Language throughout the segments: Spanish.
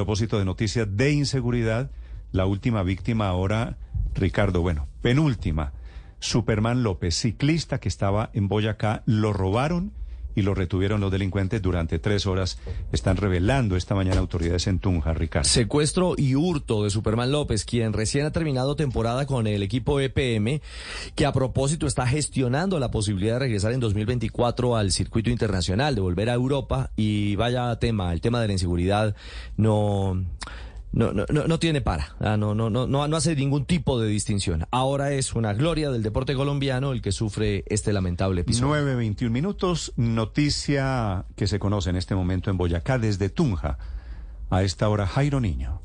propósito de noticias de inseguridad, la última víctima ahora, Ricardo, bueno, penúltima, Superman López, ciclista que estaba en Boyacá, lo robaron y lo retuvieron los delincuentes durante tres horas. Están revelando esta mañana autoridades en Tunja, Ricardo. Secuestro y hurto de Superman López, quien recién ha terminado temporada con el equipo EPM, que a propósito está gestionando la posibilidad de regresar en 2024 al circuito internacional, de volver a Europa. Y vaya tema, el tema de la inseguridad no no, no, no, tiene para, ah, no, no, no, no, hace ningún tipo de distinción. Ahora es una gloria del deporte colombiano el que sufre este lamentable episodio. 9.21 minutos, noticia que se conoce en este momento en Boyacá desde Tunja. A esta hora, Jairo Niño.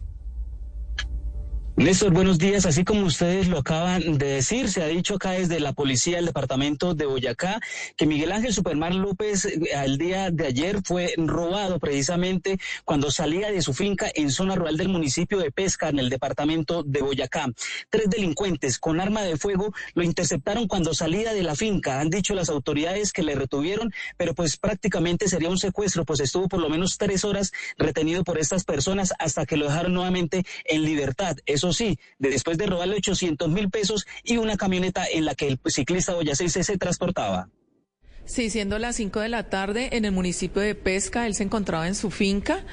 Néstor, buenos días. Así como ustedes lo acaban de decir, se ha dicho acá desde la policía del departamento de Boyacá que Miguel Ángel Supermar López al eh, día de ayer fue robado precisamente cuando salía de su finca en zona rural del municipio de Pesca, en el departamento de Boyacá. Tres delincuentes con arma de fuego lo interceptaron cuando salía de la finca. Han dicho las autoridades que le retuvieron, pero pues prácticamente sería un secuestro, pues estuvo por lo menos tres horas retenido por estas personas hasta que lo dejaron nuevamente en libertad. Eso sí, después de robarle 800 mil pesos y una camioneta en la que el ciclista boyacense se transportaba. Sí, siendo las 5 de la tarde en el municipio de Pesca, él se encontraba en su finca.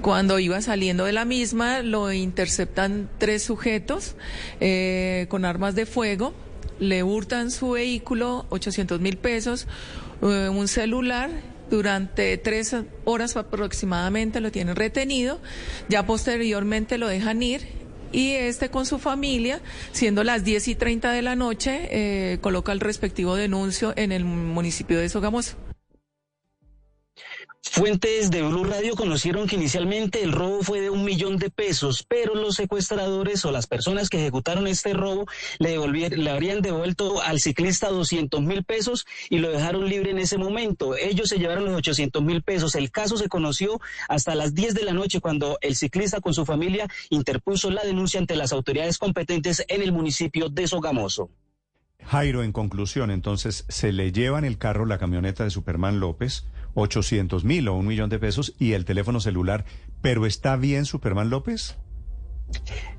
Cuando iba saliendo de la misma, lo interceptan tres sujetos eh, con armas de fuego, le hurtan su vehículo, 800 mil pesos, eh, un celular durante tres horas aproximadamente lo tienen retenido, ya posteriormente lo dejan ir y este con su familia, siendo las 10 y 30 de la noche, eh, coloca el respectivo denuncio en el municipio de Sogamoso. Fuentes de Blue Radio conocieron que inicialmente el robo fue de un millón de pesos, pero los secuestradores o las personas que ejecutaron este robo le, le habrían devuelto al ciclista 200 mil pesos y lo dejaron libre en ese momento. Ellos se llevaron los 800 mil pesos. El caso se conoció hasta las 10 de la noche cuando el ciclista con su familia interpuso la denuncia ante las autoridades competentes en el municipio de Sogamoso. Jairo, en conclusión, entonces, se le llevan el carro, la camioneta de Superman López, 800 mil o un millón de pesos y el teléfono celular, pero ¿está bien Superman López?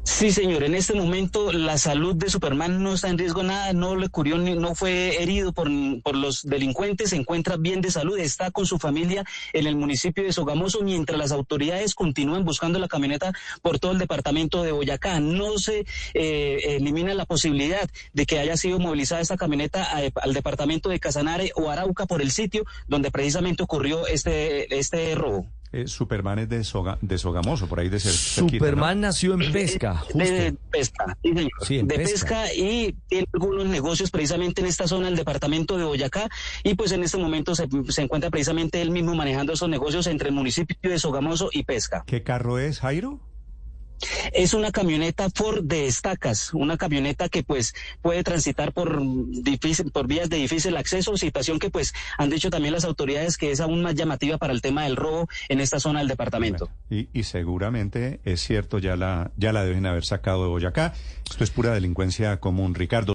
Sí, señor. En este momento la salud de Superman no está en riesgo nada, no le curió, no fue herido por, por, los delincuentes, se encuentra bien de salud, está con su familia en el municipio de Sogamoso, mientras las autoridades continúan buscando la camioneta por todo el departamento de Boyacá. No se eh, elimina la posibilidad de que haya sido movilizada esta camioneta al departamento de Casanare o Arauca por el sitio donde precisamente ocurrió este, este robo. Eh, Superman es de, de Sogamoso, por ahí de ser. Superman nació en pesca. Justo. De, pesca, sí, de pesca. y tiene algunos negocios precisamente en esta zona del departamento de Boyacá. Y pues en este momento se, se encuentra precisamente él mismo manejando esos negocios entre el municipio de Sogamoso y Pesca. ¿Qué carro es, Jairo? Es una camioneta Ford de estacas, una camioneta que pues puede transitar por difícil, por vías de difícil acceso, situación que pues han dicho también las autoridades que es aún más llamativa para el tema del robo en esta zona del departamento. Y, y seguramente es cierto, ya la, ya la deben haber sacado de Boyacá. Esto es pura delincuencia común, Ricardo.